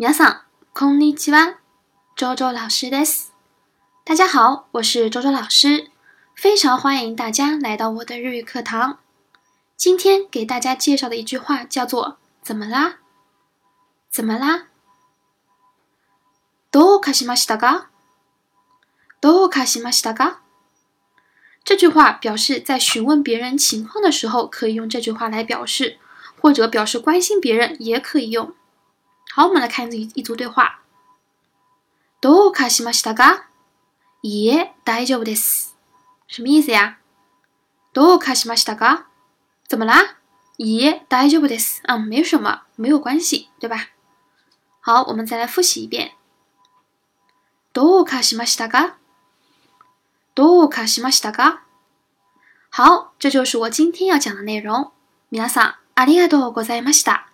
皆さん、こんにちは。周周老师です。大家好，我是周周老师，非常欢迎大家来到我的日语课堂。今天给大家介绍的一句话叫做“怎么啦？怎么啦？”どうかしましたか？どうかしましたか？这句话表示在询问别人情况的时候，可以用这句话来表示，或者表示关心别人也可以用。 好，我们来看一一组对话。どうかしましたか？いえ、大丈夫です。什么意思呀？どうかしましたか？怎么啦？いえ、大丈夫です。嗯，没什么，没有关系，对吧？好，我们再来复习一遍。どうかしましたか？どうかしましたか？好，这就是我今天要讲的内容。皆さん、ありがとうございました。